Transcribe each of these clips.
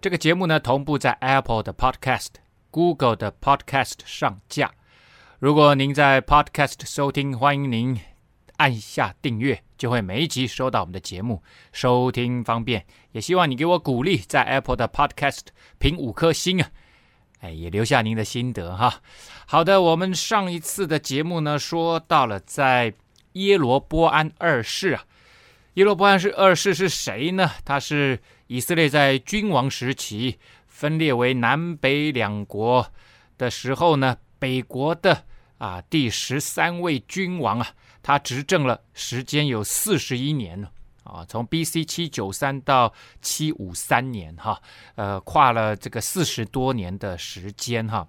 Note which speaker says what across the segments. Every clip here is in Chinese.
Speaker 1: 这个节目呢，同步在 Apple 的 Podcast、Google 的 Podcast 上架。如果您在 Podcast 收听，欢迎您按下订阅，就会每一集收到我们的节目，收听方便。也希望你给我鼓励，在 Apple 的 Podcast 评五颗星啊，哎，也留下您的心得哈。好的，我们上一次的节目呢，说到了在耶罗波安二世啊，耶罗波安是二世是谁呢？他是。以色列在君王时期分裂为南北两国的时候呢，北国的啊第十三位君王啊，他执政了时间有四十一年了啊，从 B.C. 七九三到七五三年哈，呃，跨了这个四十多年的时间哈。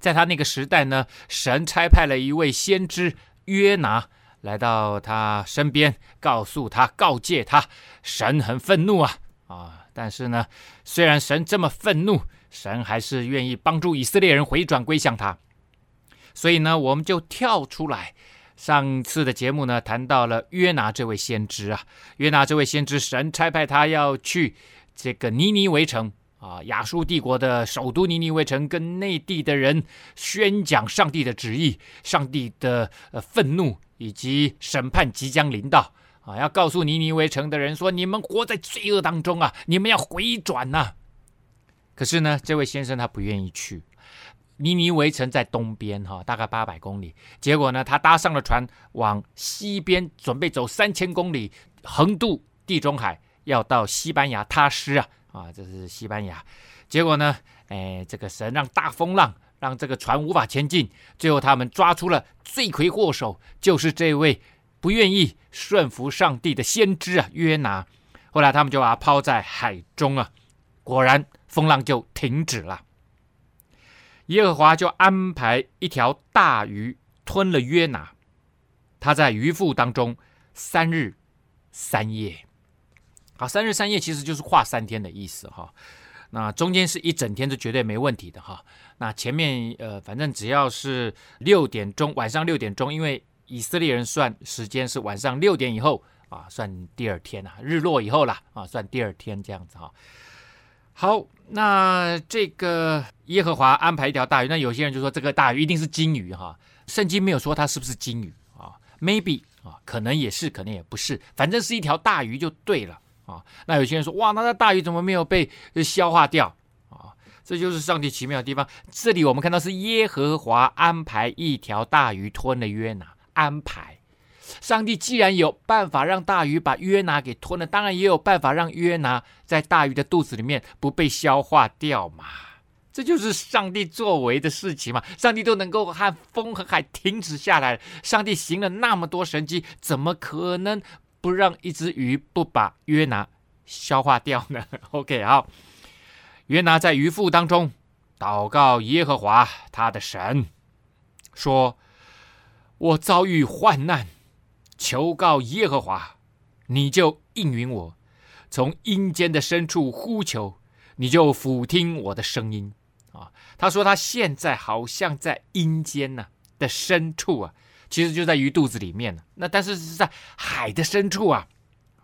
Speaker 1: 在他那个时代呢，神差派了一位先知约拿。来到他身边，告诉他、告诫他，神很愤怒啊啊！但是呢，虽然神这么愤怒，神还是愿意帮助以色列人回转归向他。所以呢，我们就跳出来，上次的节目呢，谈到了约拿这位先知啊，约拿这位先知，神差派他要去这个尼尼微城啊，亚述帝国的首都尼尼微城，跟内地的人宣讲上帝的旨意，上帝的呃愤怒。以及审判即将临到啊！要告诉尼尼微城的人说：你们活在罪恶当中啊！你们要回转呐、可是呢，这位先生他不愿意去。尼尼微城在东边哈，大概八百公里。结果呢，他搭上了船，往西边准备走三千公里，横渡地中海，要到西班牙他施啊！啊，这是西班牙。结果呢，哎，这个神让大风浪。让这个船无法前进，最后他们抓出了罪魁祸首，就是这位不愿意顺服上帝的先知啊，约拿。后来他们就把他抛在海中啊，果然风浪就停止了。耶和华就安排一条大鱼吞了约拿，他在鱼腹当中三日三夜。好，三日三夜其实就是跨三天的意思哈。那中间是一整天是绝对没问题的哈。那前面呃，反正只要是六点钟，晚上六点钟，因为以色列人算时间是晚上六点以后啊，算第二天啊，日落以后啦啊，算第二天这样子哈。好，那这个耶和华安排一条大鱼，那有些人就说这个大鱼一定是金鱼哈。圣经没有说它是不是金鱼啊？Maybe 啊，可能也是，可能也不是，反正是一条大鱼就对了。啊，那有些人说，哇，那那大鱼怎么没有被消化掉啊？这就是上帝奇妙的地方。这里我们看到是耶和华安排一条大鱼吞了约拿，安排。上帝既然有办法让大鱼把约拿给吞了，当然也有办法让约拿在大鱼的肚子里面不被消化掉嘛。这就是上帝作为的事情嘛。上帝都能够和风和海停止下来，上帝行了那么多神迹，怎么可能？不让一只鱼不把约拿消化掉呢？OK，好，约拿在鱼腹当中祷告耶和华他的神，说：“我遭遇患难，求告耶和华，你就应允我；从阴间的深处呼求，你就俯听我的声音。”啊，他说他现在好像在阴间呐的深处啊。其实就在鱼肚子里面，那但是是在海的深处啊，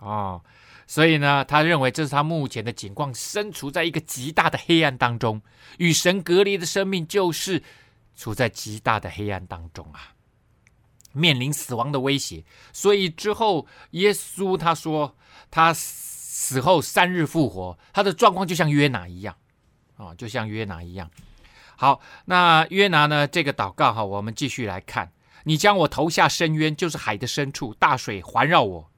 Speaker 1: 哦，所以呢，他认为这是他目前的情况，身处在一个极大的黑暗当中，与神隔离的生命就是处在极大的黑暗当中啊，面临死亡的威胁。所以之后，耶稣他说他死后三日复活，他的状况就像约拿一样，啊，就像约拿一样。好，那约拿呢？这个祷告哈，我们继续来看。你将我投下深渊，就是海的深处，大水环绕我，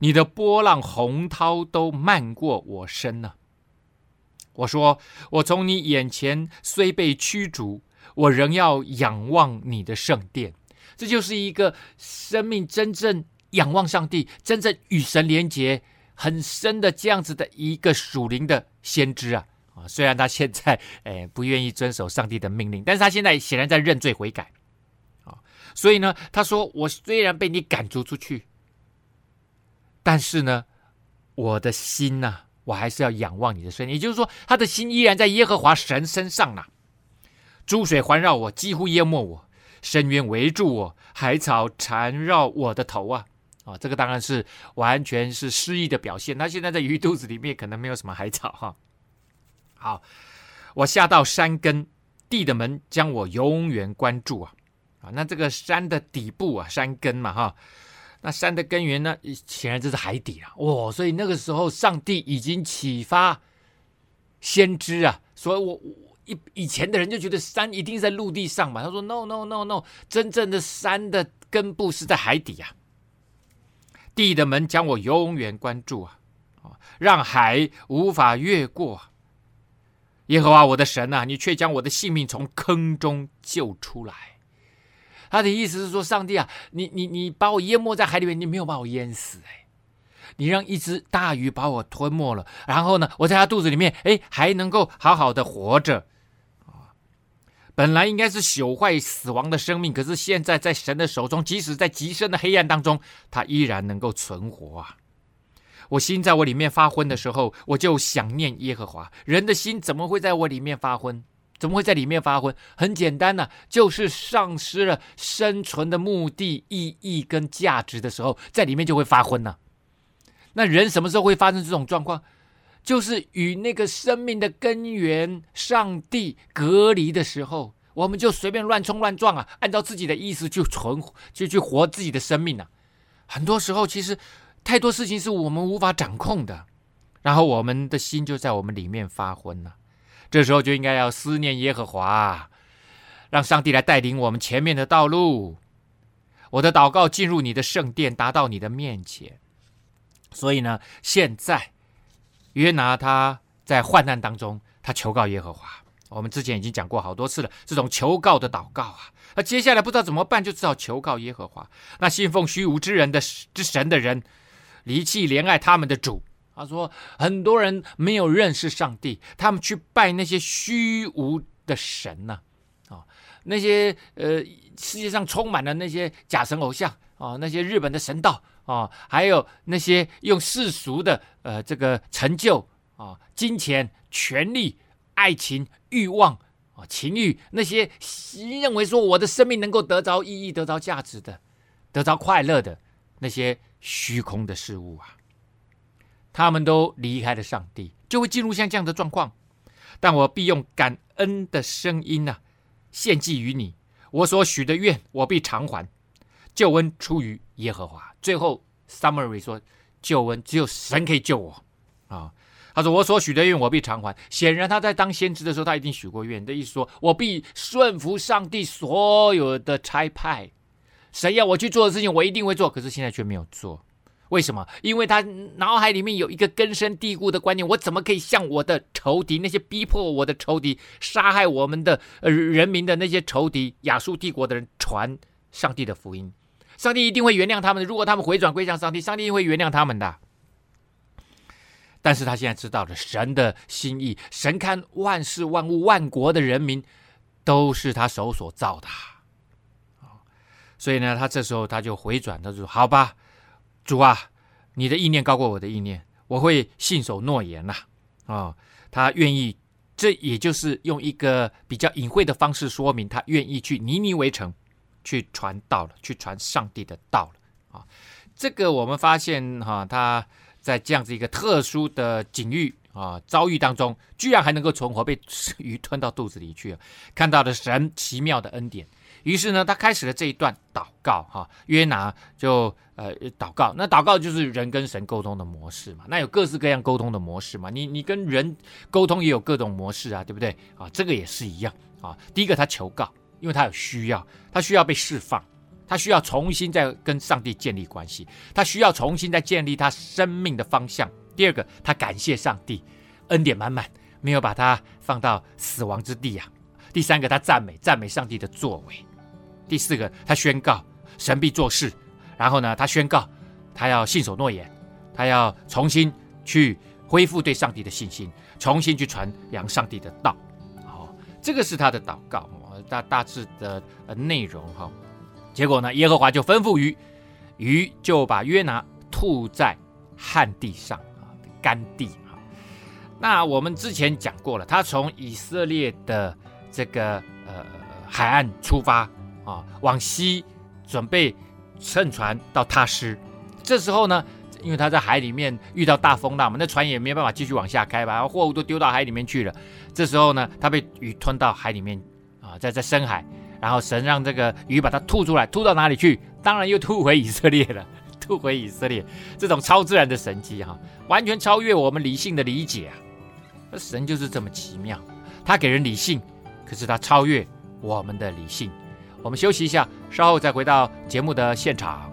Speaker 1: 你的波浪洪涛都漫过我身呢。我说，我从你眼前虽被驱逐，我仍要仰望你的圣殿。这就是一个生命真正仰望上帝、真正与神连结很深的这样子的一个属灵的先知啊。啊。虽然他现在诶 不愿意遵守上帝的命令，但是他现在显然在认罪悔改啊。所以呢，他说：“我虽然被你赶逐出去，但是呢，我的心呐，我还是要仰望你的声音。也就是说，他的心依然在耶和华神身上呢。诸水环绕我，几乎淹没我；深渊围住我，海草缠绕我的头啊。”啊，这个当然是完全是诗意的表现。他现在在鱼肚子里面，可能没有什么海草哈。好，我下到山根，地的门将我永远关住啊啊！那这个山的底部啊，山根嘛哈，那山的根源呢，显然这是海底啊。哦，所以那个时候上帝已经启发先知啊，所以我我以以前的人就觉得山一定在陆地上嘛。他说 no no no no，真正的山的根部是在海底啊。地的门将我永远关住啊，啊，让海无法越过。耶和华我的神啊，你却将我的性命从坑中救出来。他的意思是说，上帝啊，你你你把我淹没在海里面，你没有把我淹死哎，你让一只大鱼把我吞没了，然后呢，我在它肚子里面，哎，还能够好好的活着。本来应该是朽坏死亡的生命，可是现在在神的手中，即使在极深的黑暗当中，他依然能够存活啊！我心在我里面发昏的时候，我就想念耶和华。人的心怎么会在我里面发昏？怎么会在里面发昏？很简单呐、啊，就是丧失了生存的目的、意义跟价值的时候，在里面就会发昏呢、那人什么时候会发生这种状况？就是与那个生命的根源上帝隔离的时候，我们就随便乱冲乱撞啊，按照自己的意思去存，就去活自己的生命啊。很多时候，其实太多事情是我们无法掌控的，然后我们的心就在我们里面发昏了。这时候就应该要思念耶和华，让上帝来带领我们前面的道路。我的祷告进入你的圣殿，达到你的面前。所以呢，现在。约拿他在患难当中，他求告耶和华。我们之前已经讲过好多次了，这种求告的祷告啊，那接下来不知道怎么办，就只好求告耶和华。那信奉虚无之人的之神的人，离弃怜爱他们的主。他说，很多人没有认识上帝，他们去拜那些虚无的神呐，啊，那些呃世界上充满了那些假神偶像啊，那些日本的神道。啊，还有那些用世俗的呃这个成就啊、金钱、权力、爱情、欲望啊、情欲，那些认为说我的生命能够得着意义、得着价值的、得着快乐的那些虚空的事物啊，他们都离开了上帝，就会进入像这样的状况。但我必用感恩的声音呐、啊，献祭于你，我所许的愿，我必偿还。救恩出于耶和华。最后 summary 说，救恩只有神可以救我啊。他说：“我所许的愿，我必偿还。”显然他在当先知的时候，他已经许过愿的意思说，我必顺服上帝所有的差派。神要我去做的事情，我一定会做。可是现在却没有做，为什么？因为他脑海里面有一个根深蒂固的观念：我怎么可以向我的仇敌，那些逼迫我的仇敌、杀害我们的呃人民的那些仇敌——亚述帝国的人，传上帝的福音？上帝一定会原谅他们的，如果他们回转归向上帝，上帝一定会原谅他们的。但是他现在知道了神的心意，神看万事万物万国的人民都是他手所造的，所以呢，他这时候他就回转，他说：“好吧，主啊，你的意念高过我的意念，我会信守诺言呐。”啊，他愿意，这也就是用一个比较隐晦的方式说明，他愿意去尼尼微城。去传道了，去传上帝的道了啊！这个我们发现哈，他在这样子一个特殊的境遇啊遭遇当中，居然还能够存活，被鱼吞到肚子里去了，看到了神奇妙的恩典。于是呢，他开始了这一段祷告哈。约拿就呃祷告，那祷告就是人跟神沟通的模式嘛。那有各式各样沟通的模式嘛。你你跟人沟通也有各种模式啊，对不对啊？这个也是一样啊。第一个他求告。因为他有需要，他需要被释放，他需要重新再跟上帝建立关系，他需要重新再建立他生命的方向。第二个，他感谢上帝，恩典满满，没有把他放到死亡之地啊。第三个，他赞美赞美上帝的作为。第四个，他宣告神必做事。然后呢，他宣告他要信守诺言，他要重新去恢复对上帝的信心，重新去传扬上帝的道。好，这个是他的祷告，大大致的呃内容哈。结果呢，耶和华就吩咐鱼，鱼就把约拿吐在旱地上啊，干地啊。那我们之前讲过了，他从以色列的这个呃海岸出发啊，往西准备乘船到他施。这时候呢，因为他在海里面遇到大风浪嘛，那船也没办法继续往下开吧，货物都丢到海里面去了。这时候呢，他被鱼吞到海里面啊，在这深海。然后神让这个鱼把它吐出来，吐到哪里去？当然又吐回以色列了，吐回以色列。这种超自然的神迹哈，完全超越我们理性的理解啊！神就是这么奇妙，他给人理性，可是他超越我们的理性。我们休息一下，稍后再回到节目的现场。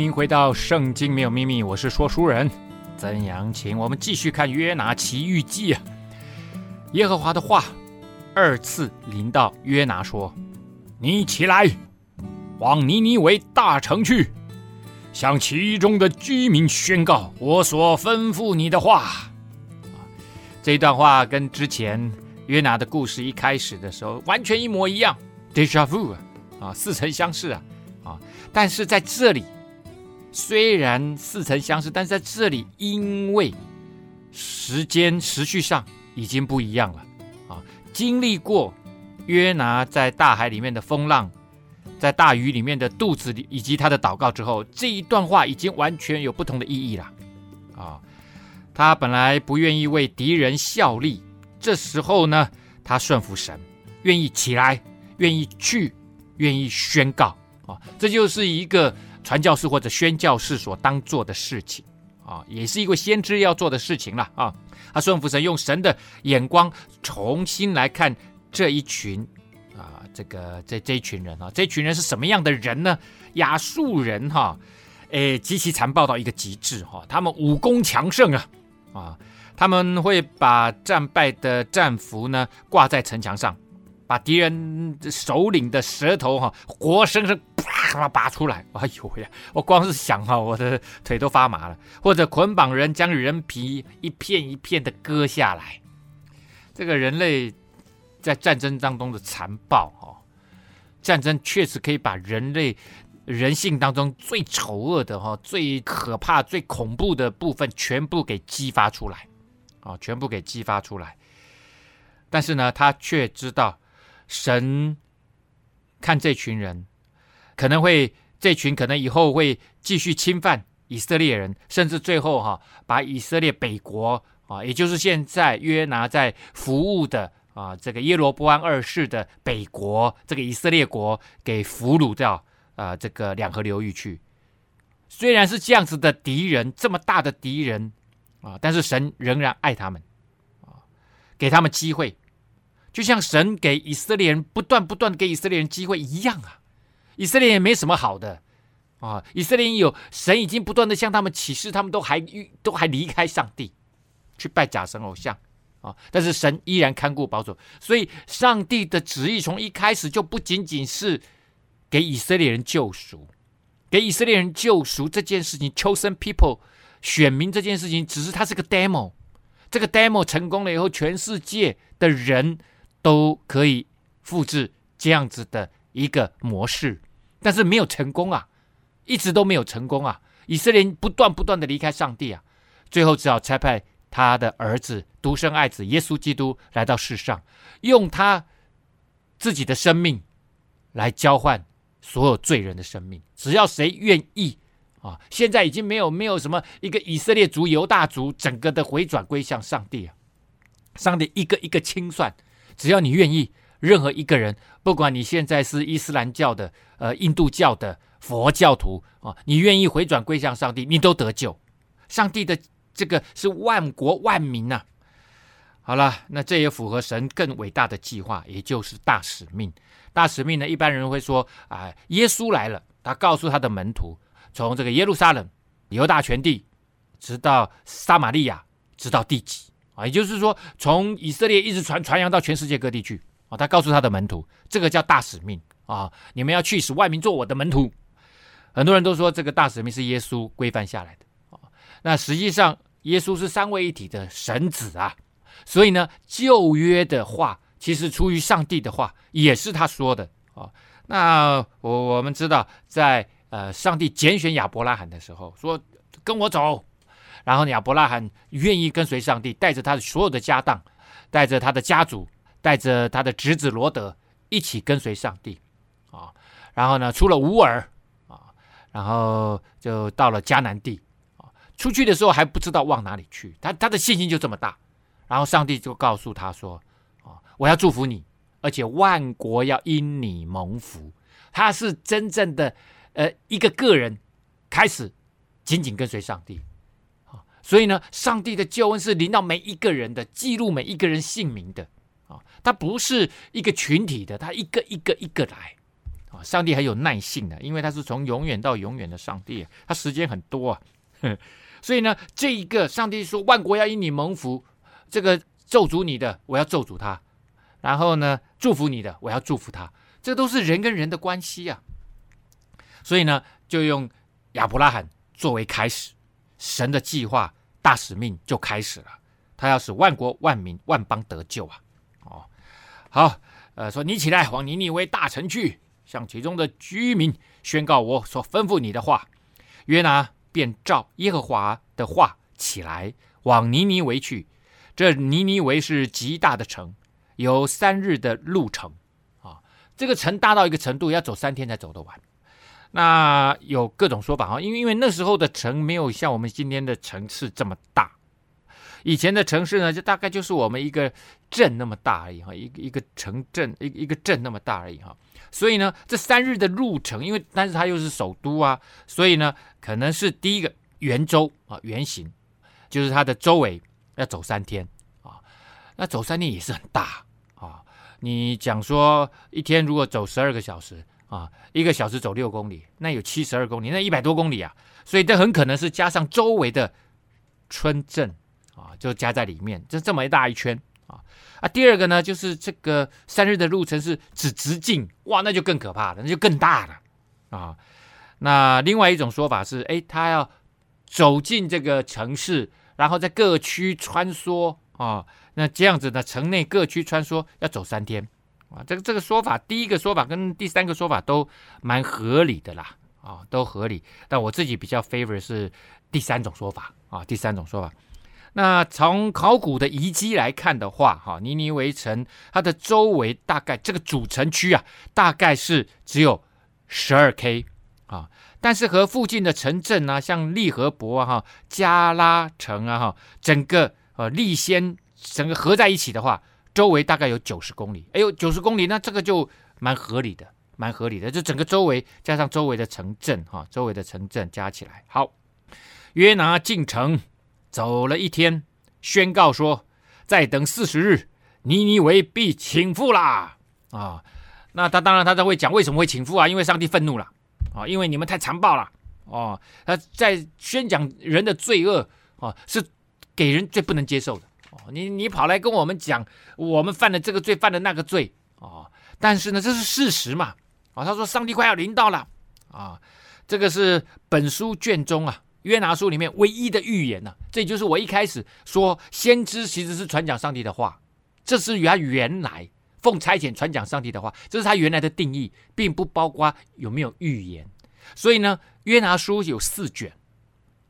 Speaker 1: 迎回到《圣经没有秘密》，我是说书人曾阳晴。我们继续看《约拿奇遇记》啊。耶和华的话二次临到约拿说：“你起来，往尼尼微大城去，向其中的居民宣告我所吩咐你的话。”啊，这段话跟之前约拿的故事一开始的时候完全一模一样 deja vu，啊，似曾相识啊，啊，但是在这里。虽然似曾相识，但是在这里，因为时间时序上已经不一样了啊！经历过约拿在大海里面的风浪，在大鱼里面的肚子里，以及他的祷告之后，这一段话已经完全有不同的意义了啊！他本来不愿意为敌人效力，这时候呢，他顺服神，愿意起来，愿意去，愿意宣告啊！这就是一个。传教士或者宣教士所当做的事情啊，也是一个先知要做的事情了啊。他顺服神，用神的眼光重新来看这一群啊，这个这这一群人啊，这群人是什么样的人呢？亚述人哈，诶，极其残暴到一个极致哈，他们武功强盛啊啊，他们会把战败的战俘呢挂在城墙上。把敌人首领的舌头哈，活生生啪拔出来！哎呦呀，我光是想哈，我的腿都发麻了。或者捆绑人，将人皮一片一片的割下来。这个人类在战争当中的残暴哈，战争确实可以把人类人性当中最丑恶的哈、最可怕、最恐怖的部分全部给激发出来啊，全部给激发出来。但是呢，他却知道。神看这群人，可能会这群可能以后会继续侵犯以色列人，甚至最后哈、把以色列北国啊，也就是现在约拿在服务的啊这个耶罗波安二世的北国，这个以色列国给俘虏掉啊这个两河流域去。虽然是这样子的敌人，这么大的敌人啊，但是神仍然爱他们啊，给他们机会。就像神给以色列人不断不断给以色列人机会一样啊，以色列也没什么好的。啊，以色列有神已经不断的向他们启示，他们都还都还离开上帝，去拜假神偶像。啊，但是神依然看顾保守，所以上帝的旨意从一开始就不仅仅是给以色列人救赎，给以色列人救赎这件事情，chosen people 选民这件事情，只是它是个 demo，这个 demo 成功了以后，全世界的人。都可以复制这样子的一个模式，但是没有成功啊，一直都没有成功啊。以色列不断不断的离开上帝啊，最后只好差派他的儿子独生爱子耶稣基督来到世上，用他自己的生命来交换所有罪人的生命。只要谁愿意啊，现在已经没有没有什么一个以色列族、犹大族整个的回转归向上帝啊，上帝一个一个清算。只要你愿意，任何一个人，不管你现在是伊斯兰教的、呃印度教的、佛教徒啊，你愿意回转归向上帝，你都得救。上帝的这个是万国万民呐、好了，那这也符合神更伟大的计划，也就是大使命。大使命呢，一般人会说啊，耶稣来了，他告诉他的门徒，从这个耶路撒冷、犹大全地，直到撒玛利亚，直到地极啊，也就是说，从以色列一直传传扬到全世界各地去他告诉他的门徒，这个叫大使命啊，你们要去使万民做我的门徒。很多人都说这个大使命是耶稣规范下来的啊，那实际上耶稣是三位一体的神子啊。所以呢，旧约的话其实出于上帝的话，也是他说的啊、那我我们知道，在呃上帝拣选亚伯拉罕的时候，说跟我走，然后亚伯拉罕愿意跟随上帝，带着他的所有的家当，带着他的家族，带着他的侄子罗德一起跟随上帝。啊、然后呢，出了乌尔啊，然后就到了迦南地。啊、出去的时候还不知道往哪里去，他他的信心就这么大。然后上帝就告诉他说：“啊，我要祝福你，而且万国要因你蒙福。”他是真正的呃一个个人开始紧紧跟随上帝，所以呢，上帝的救恩是临到每一个人的，记录每一个人姓名的。啊，他不是一个群体的，他一个一个一个来啊。上帝很有耐性的，因为他是从永远到永远的上帝，他时间很多啊，所以呢，这一个上帝说万国要因你蒙福。这个咒诅你的，我要咒诅他；然后呢，祝福你的，我要祝福他。这都是人跟人的关系啊。所以呢，就用亚伯拉罕作为开始，神的计划大使命就开始了。他要使万国万民万邦得救啊！好，呃，说你起来往尼尼微大城去，向其中的居民宣告我所吩咐你的话。约拿便照耶和华的话起来，往尼尼微去。这尼尼微是极大的城，有三日的路程啊。这个城大到一个程度，要走三天才走得完。那有各种说法啊，因为因为那时候的城没有像我们今天的城市这么大。以前的城市呢，就大概就是我们一个镇那么大而已哈，一个一个城镇一一个镇那么大而已哈。所以呢，这三日的路程，因为但是它又是首都啊，所以呢，可能是第一个圆周啊，圆形，就是它的周围。要走三天啊，那走三天也是很大啊。你讲说一天如果走十二个小时啊，一个小时走六公里，那有七十二公里，那一百多公里啊。所以这很可能是加上周围的村镇啊，就加在里面，就这么一大一圈啊。啊，第二个呢，就是这个三日的路程是只直径，哇，那就更可怕了，那就更大了啊。那另外一种说法是，哎，他要走进这个城市。然后在各区穿梭啊，那这样子呢，城内各区穿梭要走三天啊。这个这个说法，第一个说法跟第三个说法都蛮合理的啦，啊，都合理。但我自己比较 favor 是第三种说法啊，第三种说法。那从考古的遗迹来看的话，哈，尼尼微城它的周围大概这个主城区啊，大概是只有十二 K 啊。但是和附近的城镇啊，像利河伯啊、哈加拉城啊、哈整个呃利先整个合在一起的话，周围大概有九十公里。哎呦，九十公里，那这个就蛮合理的，蛮合理的。就整个周围加上周围的城镇哈，周围的城镇加起来，好。约拿进城走了一天，宣告说：再等四十日，尼尼微必倾覆啦！啊，那他当然他都会讲为什么会倾覆啊？因为上帝愤怒了。啊，因为你们太残暴了哦！他在宣讲人的罪恶哦，是给人最不能接受的哦。你你跑来跟我们讲，我们犯了这个罪，犯了那个罪哦。但是呢，这是事实嘛？啊，他说上帝快要临到了啊，这个是本书卷中啊约拿书里面唯一的预言呐。这就是我一开始说，先知其实是传讲上帝的话，这是他原来。奉差遣传讲上帝的话，这是他原来的定义，并不包括有没有预言。所以呢，约拿书有四卷，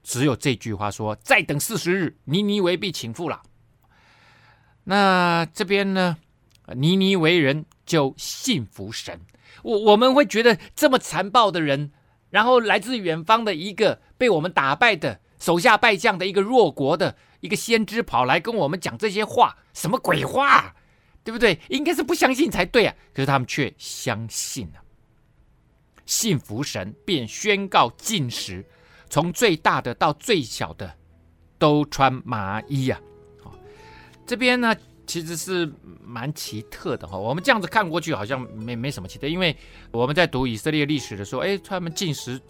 Speaker 1: 只有这句话说：“再等四十日，尼尼微必倾覆了。”那这边呢，尼尼微人就信服神。我我们会觉得这么残暴的人，然后来自远方的一个被我们打败的手下败将的一个弱国的一个先知跑来跟我们讲这些话，什么鬼话？对不对？应该是不相信才对啊！可是他们却相信了，信服神，便宣告禁食，从最大的到最小的都穿麻衣啊！这边呢，其实是蛮奇特的哈。我们这样子看过去，好像没没什么奇特，因为我们在读以色列历史的时候，哎，他们进食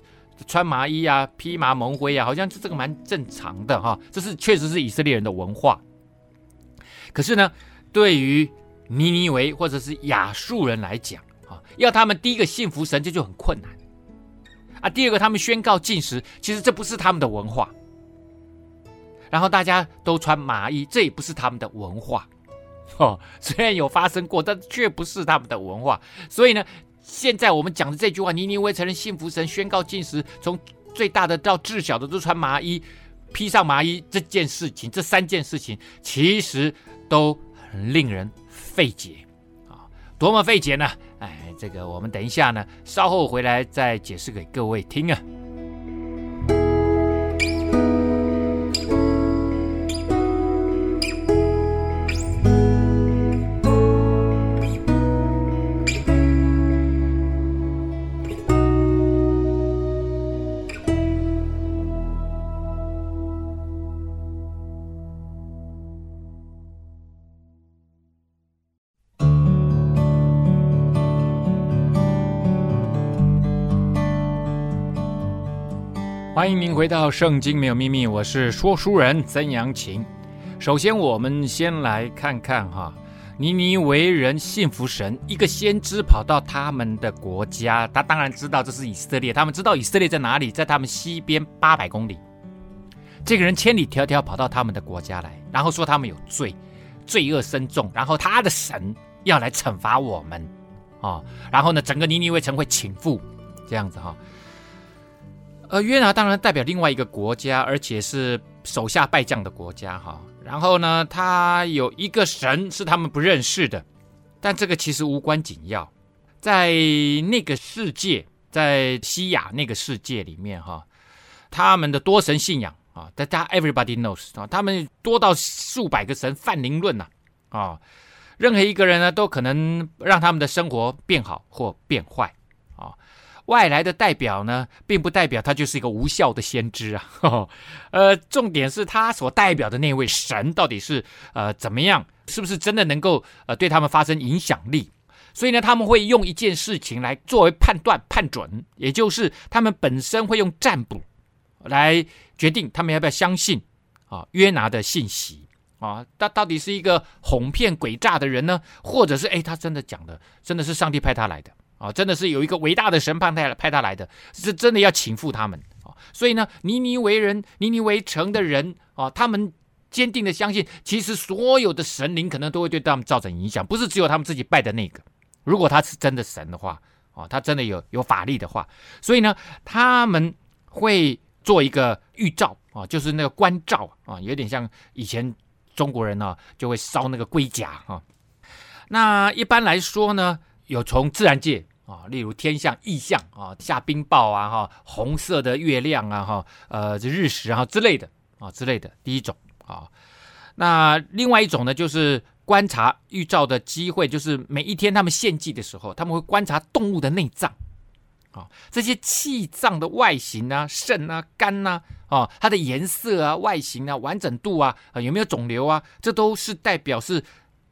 Speaker 1: 穿麻衣啊，披麻蒙灰啊，好像这个蛮正常的哈。这是确实是以色列人的文化。可是呢，对于尼尼维或者是亚述人来讲啊，要他们第一个信服神，这就很困难啊。第二个，他们宣告禁食，其实这不是他们的文化。然后大家都穿麻衣，这也不是他们的文化。哦，虽然有发生过，但却不是他们的文化。所以呢，现在我们讲的这句话：“尼尼微承认信服神，宣告禁食，从最大的到至小的都穿麻衣，披上麻衣。”这件事情，这三件事情，其实都很令人费解啊！多么费解呢？哎，这个我们等一下呢，稍后回来再解释给各位听啊。欢迎您回到《圣经没有秘密》，我是说书人曾阳晴。首先，我们先来看看哈，尼尼为人信服神，一个先知跑到他们的国家，他当然知道这是以色列，他们知道以色列在哪里，在他们西边八百公里。这个人千里迢迢跑到他们的国家来，然后说他们有罪，罪恶深重，然后他的神要来惩罚我们啊，然后呢，整个尼尼微城会倾覆，这样子哈。而约拿当然代表另外一个国家，而且是手下败将的国家哈。然后呢，他有一个神是他们不认识的，但这个其实无关紧要。在那个世界，在西亚那个世界里面哈，他们的多神信仰啊，大家 everybody knows 啊，他们多到数百个神，泛灵论呐啊，任何一个人呢都可能让他们的生活变好或变坏。外来的代表呢，并不代表他就是一个无效的先知啊。呵呵呃，重点是他所代表的那位神到底是呃怎么样，是不是真的能够呃对他们发生影响力？所以呢，他们会用一件事情来作为判断判准，也就是他们本身会用占卜来决定他们要不要相信啊约拿的信息啊。他到底是一个哄骗诡诈的人呢，或者是诶，他真的讲的真的是上帝派他来的？啊，真的是有一个伟大的神派来派他来的，是真的要倾覆他们啊！所以呢，尼尼为人、尼尼为城的人啊，他们坚定的相信，其实所有的神灵可能都会对他们造成影响，不是只有他们自己拜的那个。如果他是真的神的话，啊，他真的有有法力的话，所以呢，他们会做一个预兆啊，就是那个观照啊，有点像以前中国人呢就会烧那个龟甲啊。那一般来说呢，有从自然界啊，例如天象异象啊，下冰雹啊，哈，红色的月亮啊，哈，呃，这日食啊之类的啊之类的。第一种啊，那另外一种呢，就是观察预兆的机会，就是每一天他们献祭的时候，他们会观察动物的内脏啊，这些器脏的外形啊，肾啊、肝呐，啊，它的颜色啊、外形啊、完整度啊，有没有肿瘤啊，这都是代表是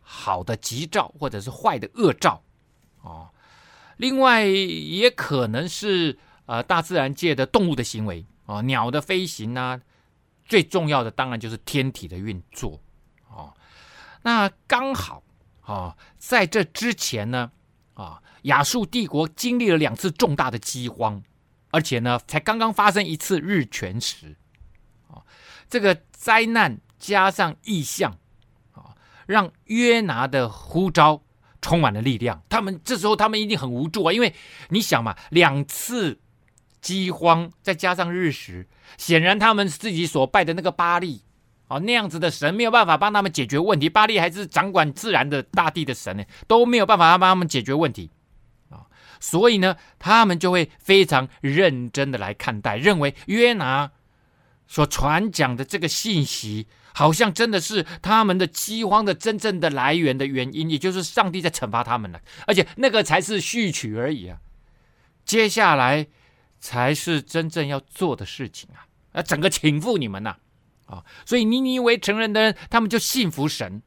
Speaker 1: 好的吉兆或者是坏的恶兆。哦，另外也可能是呃大自然界的动物的行为哦，鸟的飞行啊，最重要的当然就是天体的运作哦。那刚好啊、在这之前呢啊，亚述帝国经历了两次重大的饥荒，而且呢才刚刚发生一次日全食啊，这个灾难加上异象啊，让约拿的呼召。充满了力量，他们这时候他们一定很无助啊，因为你想嘛，两次饥荒再加上日食，显然他们自己所拜的那个巴力啊，那样子的神没有办法帮他们解决问题。巴力还是掌管自然的大地的神呢，都没有办法帮他们解决问题啊，所以呢，他们就会非常认真的来看待，认为约拿所传讲的这个信息。好像真的是他们的饥荒的真正的来源的原因，也就是上帝在惩罚他们了，而且那个才是序曲而已啊，接下来才是真正要做的事情啊，啊，整个倾覆你们呐，啊，所以尼尼微承认的人，他们就信服神。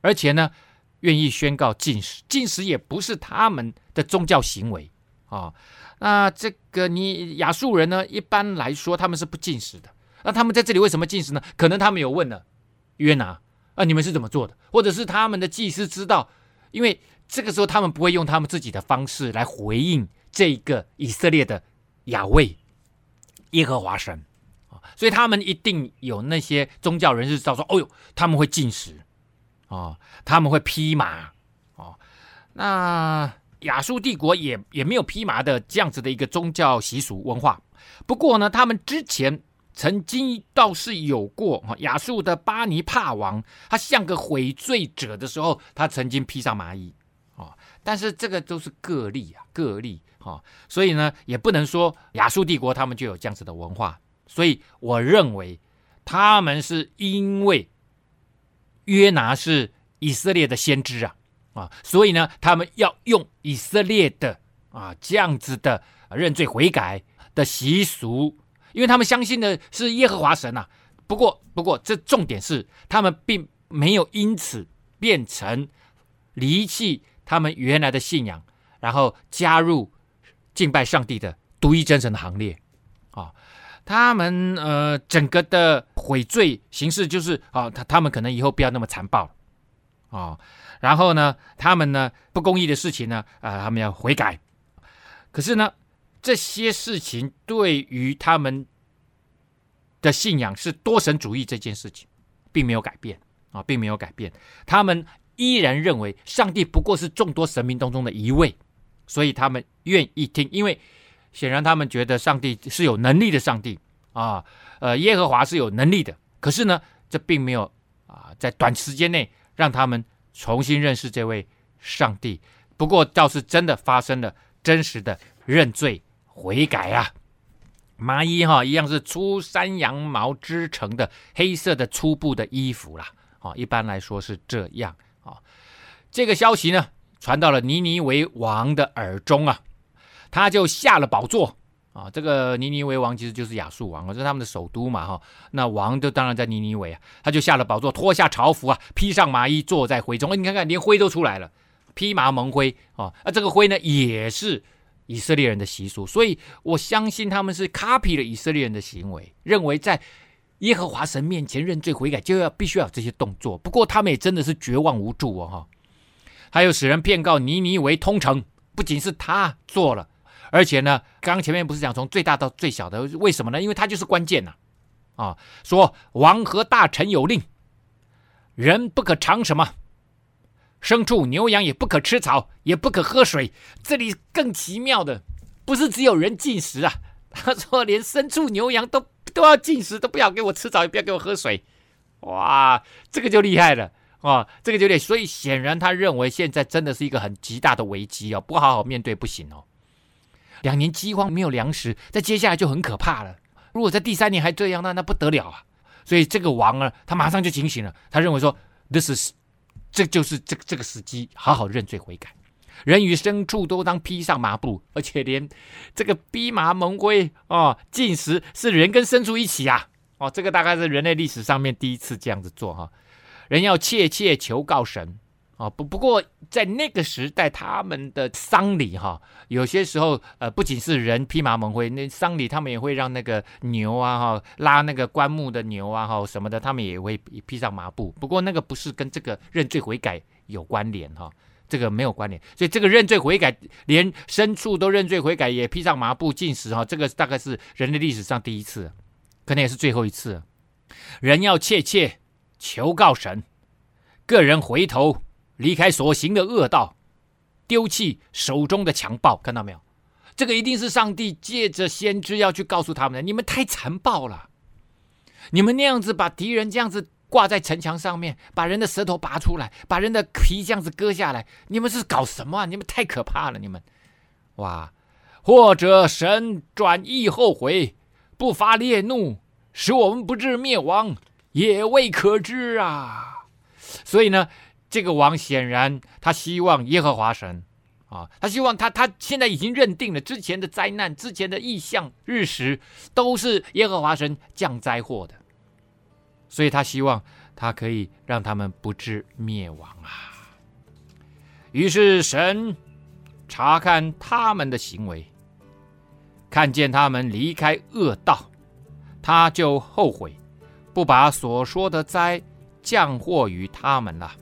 Speaker 1: 而且呢，愿意宣告禁食，禁食也不是他们的宗教行为。啊。那这个你亚述人呢，一般来说他们是不禁食的。那他们在这里为什么进食呢？可能他们有问了约拿啊，你们是怎么做的？或者是他们的祭司知道，因为这个时候他们不会用他们自己的方式来回应这个以色列的亚卫耶和华神啊，所以他们一定有那些宗教人士知道说，哦哟，他们会进食啊，他们会披麻啊，那。亚述帝国也也没有披麻的这样子的一个宗教习俗文化，不过呢，他们之前曾经倒是有过哈，亚述的巴尼帕王，他像个悔罪者的时候，他曾经披上麻衣啊，但是这个都是个例啊，个例哈，所以呢，也不能说亚述帝国他们就有这样子的文化，所以我认为他们是因为约拿是以色列的先知啊。啊，所以呢，他们要用以色列的啊这样子的认罪悔改的习俗，因为他们相信的是耶和华神呐、啊。不过，不过这重点是，他们并没有因此变成离弃他们原来的信仰，然后加入敬拜上帝的独一真神的行列。啊，他们呃整个的悔罪形式就是啊，他他们可能以后不要那么残暴啊。然后呢，他们呢不公义的事情呢，啊、呃，他们要悔改。可是呢，这些事情对于他们的信仰是多神主义这件事情，并没有改变啊，并没有改变。他们依然认为上帝不过是众多神明当中的一位，所以他们愿意听，因为显然他们觉得上帝是有能力的上帝啊，呃，耶和华是有能力的。可是呢，这并没有啊，在短时间内让他们。重新认识这位上帝，不过倒是真的发生了真实的认罪悔改啊！麻衣哈一样是粗山羊毛织成的黑色的粗布的衣服啦，啊，一般来说是这样啊。这个消息呢传到了尼尼维王的耳中啊，他就下了宝座。啊，这个尼尼维王其实就是亚述王，这是他们的首都嘛，哈。那王就当然在尼尼维啊，他就下了宝座，脱下朝服啊，披上麻衣，坐在灰中。哎你看看，连灰都出来了，披麻蒙灰啊。那这个灰呢，也是以色列人的习俗，所以我相信他们是 copy 了以色列人的行为，认为在耶和华神面前认罪悔改就要必须要有这些动作。不过他们也真的是绝望无助哦，哈。还有使人骗告尼尼微通城，不仅是他做了。而且呢，刚刚前面不是讲从最大到最小的，为什么呢？因为他就是关键呐，啊，说王和大臣有令，人不可尝什么，牲畜牛羊也不可吃草，也不可喝水。这里更奇妙的，不是只有人进食啊，他说连牲畜牛羊都都要进食，都不要给我吃草，也不要给我喝水。哇，这个就厉害了啊，这个就厉害。所以显然他认为现在真的是一个很极大的危机哦，不好好面对不行哦。两年饥荒没有粮食，在接下来就很可怕了。如果在第三年还这样，那那不得了啊！所以这个王啊，他马上就警醒了。他认为说，This is，这就是这这个时机，好好认罪悔改。人与牲畜都当披上麻布，而且连这个披麻蒙灰哦，进食是人跟牲畜一起啊！哦，这个大概是人类历史上面第一次这样子做哈。人要切切求告神。啊，不不过在那个时代，他们的丧礼哈，有些时候呃，不仅是人披麻蒙灰，那丧礼他们也会让那个牛啊哈，拉那个棺木的牛啊哈什么的，他们也会披上麻布。不过那个不是跟这个认罪悔改有关联哈，这个没有关联。所以这个认罪悔改，连牲畜都认罪悔改，也披上麻布进食哈，这个大概是人类历史上第一次，可能也是最后一次。人要切切求告神，个人回头。离开所行的恶道，丢弃手中的强暴，看到没有？这个一定是上帝借着先知要去告诉他们的。你们太残暴了，你们那样子把敌人这样子挂在城墙上面，把人的舌头拔出来，把人的皮这样子割下来，你们是搞什么啊？你们太可怕了，你们！哇！或者神转意后悔，不发烈怒，使我们不至灭亡，也未可知啊。所以呢？这个王显然他希望耶和华神啊，他希望他他现在已经认定了之前的灾难、之前的异象、日食都是耶和华神降灾祸的，所以他希望他可以让他们不致灭亡啊。于是神查看他们的行为，看见他们离开恶道，他就后悔，不把所说的灾降祸于他们了。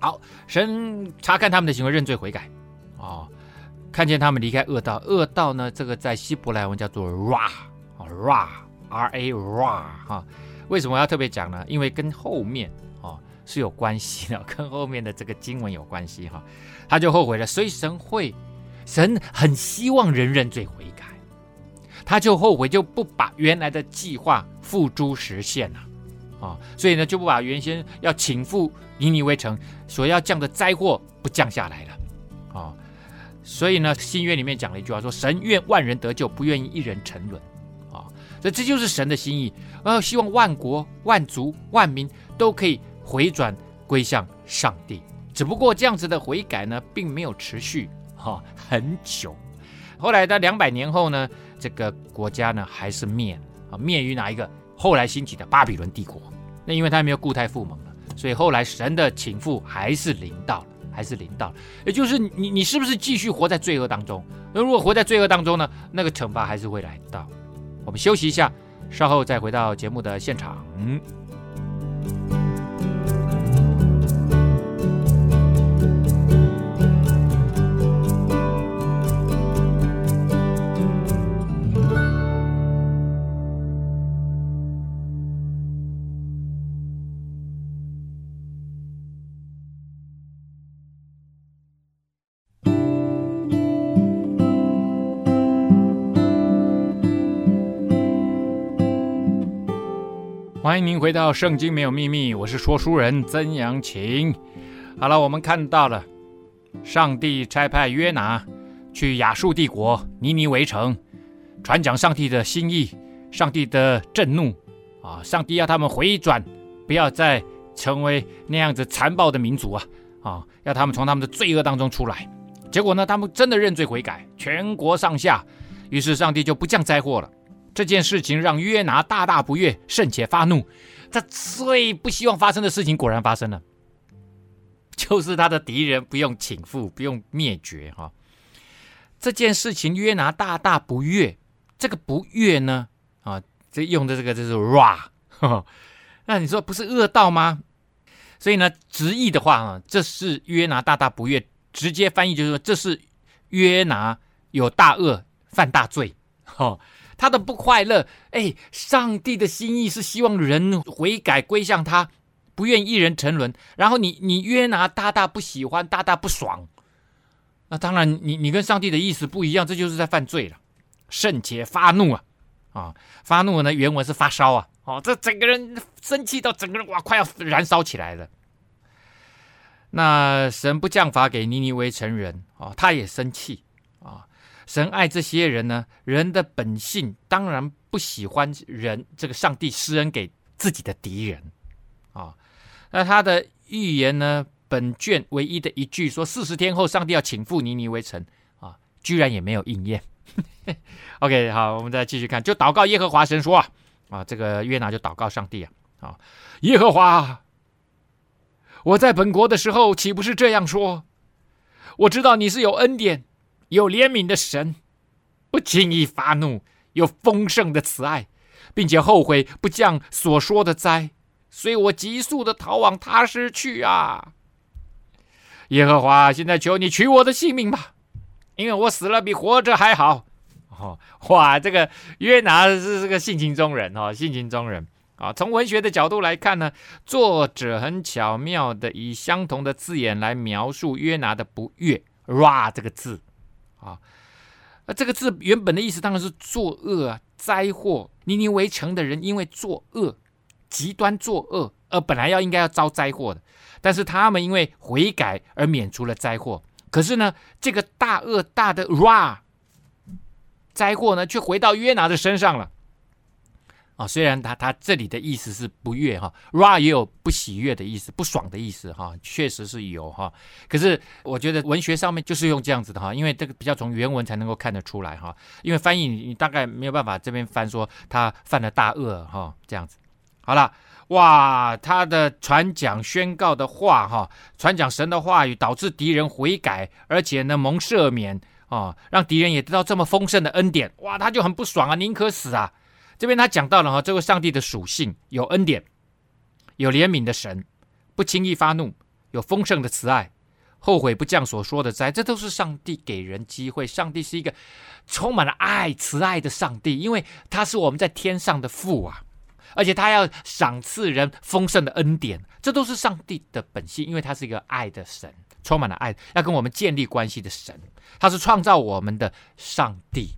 Speaker 1: 好，神查看他们的行为，认罪悔改，哦，看见他们离开恶道，恶道呢，这个在希伯来文叫做 ra，ra，r-a-ra 哈。为什么要特别讲呢？因为跟后面哦是有关系的，跟后面的这个经文有关系哈。他就后悔了，所以神会，神很希望人认罪悔改，他就后悔，就不把原来的计划付诸实现了。啊，所以呢，就不把原先要倾覆尼尼微城所要降的灾祸不降下来了，啊，所以呢，新约里面讲了一句话说：“神愿万人得救，不愿意一人沉沦。”啊，所以这就是神的心意，呃，希望万国、万族、万民都可以回转归向上帝。只不过这样子的悔改呢，并没有持续哈很久。后来在两百年后呢，这个国家呢还是灭啊，灭于哪一个？后来兴起的巴比伦帝国，那因为他没有固态复萌了，所以后来神的情妇还是临到了，还是临到了。也就是你，你是不是继续活在罪恶当中？那如果活在罪恶当中呢，那个惩罚还是会来到。我们休息一下，稍后再回到节目的现场。欢迎您回到《圣经没有秘密》，我是说书人曾阳晴。好了，我们看到了上帝差派约拿去亚述帝国尼尼微城，传讲上帝的心意，上帝的震怒啊！上帝要他们回转，不要再成为那样子残暴的民族啊！啊，要他们从他们的罪恶当中出来。结果呢，他们真的认罪悔改，全国上下，于是上帝就不降灾祸了。这件事情让约拿大大不悦，甚且发怒。他最不希望发生的事情果然发生了，就是他的敌人不用倾覆，不用灭绝。哈，这件事情约拿大大不悦。这个不悦呢，啊，这用的这个就是 ra。那你说不是恶道吗？所以呢，直译的话啊，这是约拿大大不悦。直接翻译就是说，这是约拿有大恶，犯大罪。哈。他的不快乐，哎，上帝的心意是希望人悔改归向他，不愿一人沉沦。然后你你约拿大大不喜欢，大大不爽，那当然你你跟上帝的意思不一样，这就是在犯罪了，甚且发怒啊啊！发怒呢，原文是发烧啊，哦，这整个人生气到整个人哇，快要燃烧起来了。那神不降罚给尼尼微城人啊，他也生气。神爱这些人呢，人的本性当然不喜欢人这个上帝施恩给自己的敌人啊。那他的预言呢，本卷唯一的一句说四十天后上帝要倾覆尼尼微城啊，居然也没有应验。OK，好，我们再继续看，就祷告耶和华神说啊啊，这个约拿就祷告上帝啊啊，耶和华，我在本国的时候岂不是这样说？我知道你是有恩典。有怜悯的神，不轻易发怒，有丰盛的慈爱，并且后悔不降所说的灾，所以我急速的逃往他施去啊！耶和华，现在求你取我的性命吧，因为我死了比活着还好。哦，哇，这个约拿是这个性情中人哦，性情中人啊。从文学的角度来看呢，作者很巧妙的以相同的字眼来描述约拿的不悦，ra 这个字。啊，那这个字原本的意思当然是作恶啊，灾祸。尼尼围城的人因为作恶，极端作恶，而本来要应该要遭灾祸的，但是他们因为悔改而免除了灾祸。可是呢，这个大恶大的 ra 灾祸呢，却回到约拿的身上了。啊，虽然他他这里的意思是不悦哈，ra 也有不喜悦的意思，不爽的意思哈，确实是有哈。可是我觉得文学上面就是用这样子的哈，因为这个比较从原文才能够看得出来哈。因为翻译你大概没有办法这边翻说他犯了大恶哈这样子。好了，哇，他的传讲宣告的话，哈，传讲神的话语，导致敌人悔改，而且呢蒙赦免啊，让敌人也得到这么丰盛的恩典，哇，他就很不爽啊，宁可死啊。这边他讲到了哈，这位上帝的属性有恩典，有怜悯的神，不轻易发怒，有丰盛的慈爱。后悔不降所说的灾，这都是上帝给人机会。上帝是一个充满了爱、慈爱的上帝，因为他是我们在天上的父啊，而且他要赏赐人丰盛的恩典，这都是上帝的本性，因为他是一个爱的神，充满了爱，要跟我们建立关系的神，他是创造我们的上帝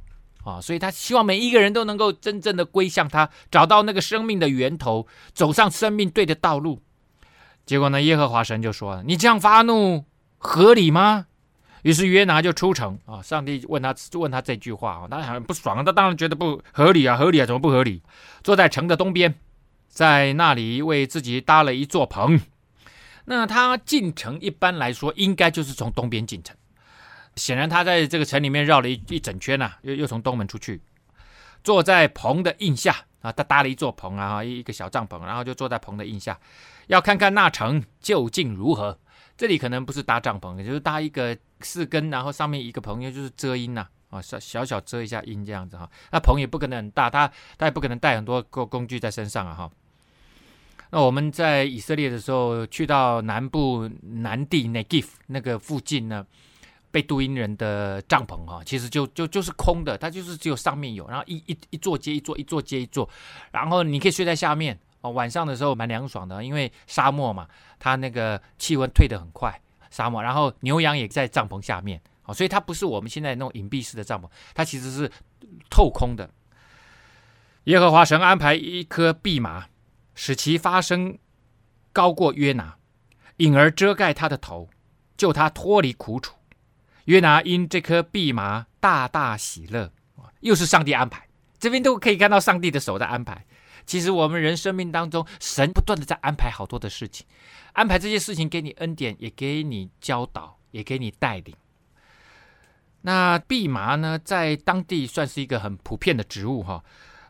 Speaker 1: 啊，所以他希望每一个人都能够真正的归向他，找到那个生命的源头，走上生命对的道路。结果呢，耶和华神就说了：“你这样发怒。”合理吗？于是约拿就出城啊。上帝问他问他这句话啊，他很不爽，他当然觉得不合理啊，合理啊，怎么不合理？坐在城的东边，在那里为自己搭了一座棚。那他进城一般来说应该就是从东边进城，显然他在这个城里面绕了一一整圈呐、啊，又又从东门出去，坐在棚的荫下啊，他搭了一座棚啊，一个小帐篷，然后就坐在棚的荫下，要看看那城究竟如何。这里可能不是搭帐篷，也就是搭一个四根，然后上面一个棚，就是遮阴呐，啊，小小小遮一下阴这样子哈。那棚也不可能很大，他他也不可能带很多工工具在身上啊哈。那我们在以色列的时候，去到南部南地 Negev 那个附近呢，贝杜因人的帐篷哈，其实就就就是空的，它就是只有上面有，然后一一一座接一座，一座接一座，然后你可以睡在下面。哦，晚上的时候蛮凉爽的，因为沙漠嘛，它那个气温退得很快。沙漠，然后牛羊也在帐篷下面，哦，所以它不是我们现在那种隐蔽式的帐篷，它其实是透空的。耶和华神安排一棵蓖麻，使其发生高过约拿，引而遮盖他的头，救他脱离苦楚。约拿因这棵蓖麻大大喜乐，又是上帝安排，这边都可以看到上帝的手在安排。其实我们人生命当中，神不断的在安排好多的事情，安排这些事情给你恩典，也给你教导，也给你带领。那蓖麻呢，在当地算是一个很普遍的植物哈，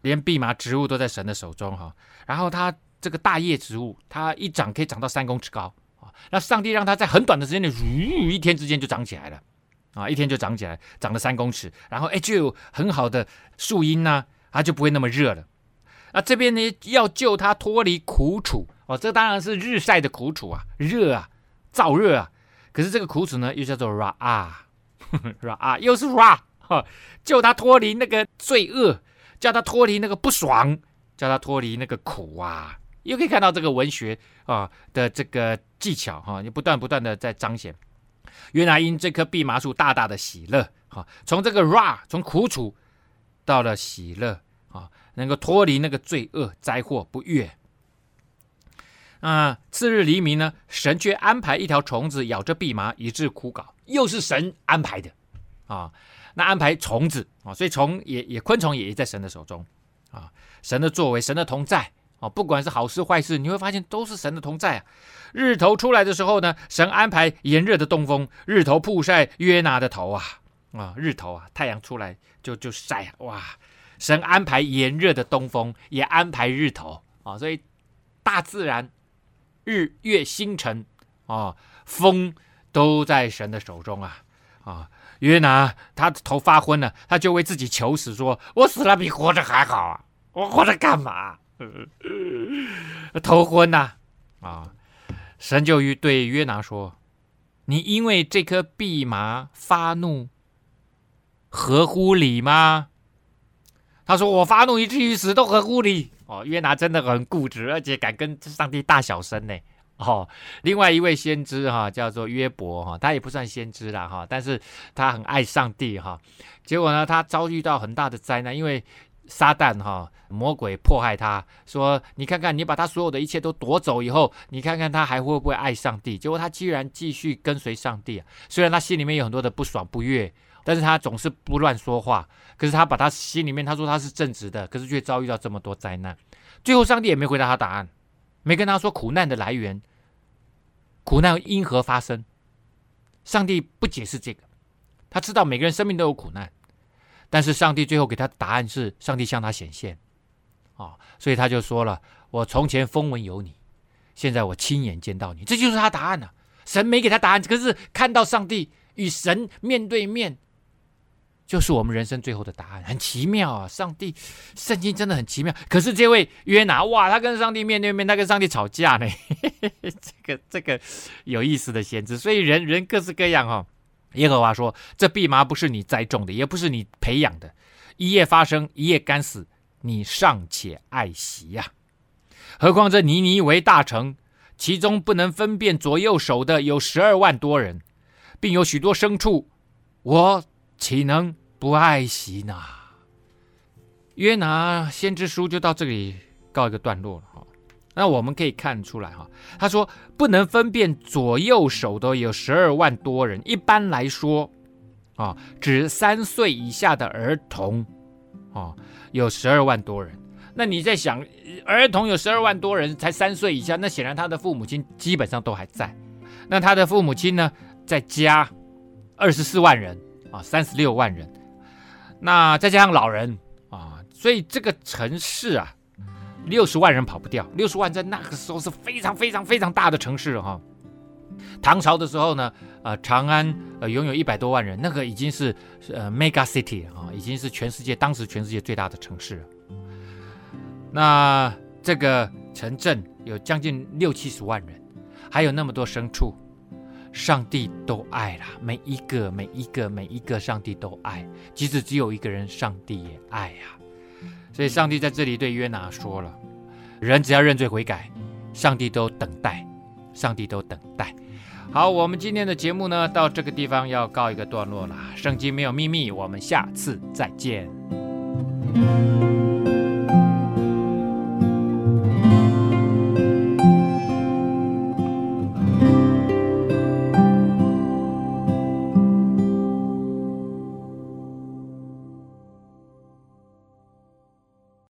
Speaker 1: 连蓖麻植物都在神的手中哈。然后它这个大叶植物，它一长可以长到三公尺高啊。那上帝让它在很短的时间内，一天之间就长起来了啊，一天就长起来，长了三公尺，然后哎，就有很好的树荫呢，它就不会那么热了。那这边呢，要救他脱离苦楚哦，这当然是日晒的苦楚啊，热啊，燥热啊。可是这个苦楚呢，又叫做 ra 啊，ra 啊，又是 ra 哈，救他脱离那个罪恶，叫他脱离那个不爽，叫他脱离那个苦啊。又可以看到这个文学啊的这个技巧哈，你不断不断的在彰显。原来因这棵蓖麻树大大的喜乐，哈，从这个 ra 从苦楚到了喜乐啊。能够脱离那个罪恶灾祸不悦啊！次日黎明呢，神却安排一条虫子咬着蓖麻，以致枯槁，又是神安排的啊！那安排虫子啊，所以虫也也昆虫也在神的手中啊！神的作为，神的同在啊！不管是好事坏事，你会发现都是神的同在啊！日头出来的时候呢，神安排炎热的东风，日头曝晒约拿的头啊啊！日头啊，太阳出来就就晒哇！神安排炎热的东风，也安排日头啊，所以大自然、日月星辰啊，风都在神的手中啊啊！约拿他的头发昏了，他就为自己求死，说：“我死了比活着还好啊！我活着干嘛？头昏呐啊，啊！”神就于对约拿说：“你因为这颗蓖麻发怒，合乎理吗？”他说：“我发怒以至于死都合乎理。”哦，约拿真的很固执，而且敢跟上帝大小声呢。哦，另外一位先知哈、哦，叫做约伯哈，他也不算先知啦哈，但是他很爱上帝哈。结果呢，他遭遇到很大的灾难，因为撒旦哈魔鬼迫害他，说：“你看看，你把他所有的一切都夺走以后，你看看他还会不会爱上帝？”结果他居然继续跟随上帝啊，虽然他心里面有很多的不爽不悦。但是他总是不乱说话，可是他把他心里面他说他是正直的，可是却遭遇到这么多灾难，最后上帝也没回答他答案，没跟他说苦难的来源，苦难因何发生，上帝不解释这个，他知道每个人生命都有苦难，但是上帝最后给他的答案是，上帝向他显现，啊，所以他就说了：“我从前风闻有你，现在我亲眼见到你。”这就是他答案了。神没给他答案，可是看到上帝与神面对面。就是我们人生最后的答案，很奇妙啊！上帝，圣经真的很奇妙。可是这位约拿，哇，他跟上帝面对面，他跟上帝吵架呢。这个这个有意思的先知，所以人人各式各样、哦。耶和华说：“这蓖麻不是你栽种的，也不是你培养的，一夜发生，一夜干死，你尚且爱惜呀、何况这尼尼微大城，其中不能分辨左右手的有十二万多人，并有许多牲畜，我岂能？”不爱惜呢？约拿先知书就到这里告一个段落了。那我们可以看出来哈，他说不能分辨左右手的有十二万多人。一般来说啊，指三岁以下的儿童啊，有十二万多人。那你在想，儿童有十二万多人，才三岁以下，那显然他的父母亲基本上都还在。那他的父母亲呢，在家二十四万人啊，三十六万人。那再加上老人啊，所以这个城市啊，六十万人跑不掉。六十万在那个时候是非常非常非常大的城市哈、唐朝的时候呢，呃，长安呃拥有一百多万人，那个已经是呃 mega city 啊，已经是全世界当时全世界最大的城市。那这个城镇有将近六七十万人，还有那么多牲畜。上帝都爱了，每一个、每一个、每一个，上帝都爱。即使只有一个人，上帝也爱呀。所以，上帝在这里对约拿说了：人只要认罪悔改，上帝都等待，上帝都等待。好，我们今天的节目呢，到这个地方要告一个段落了。圣经没有秘密，我们下次再见。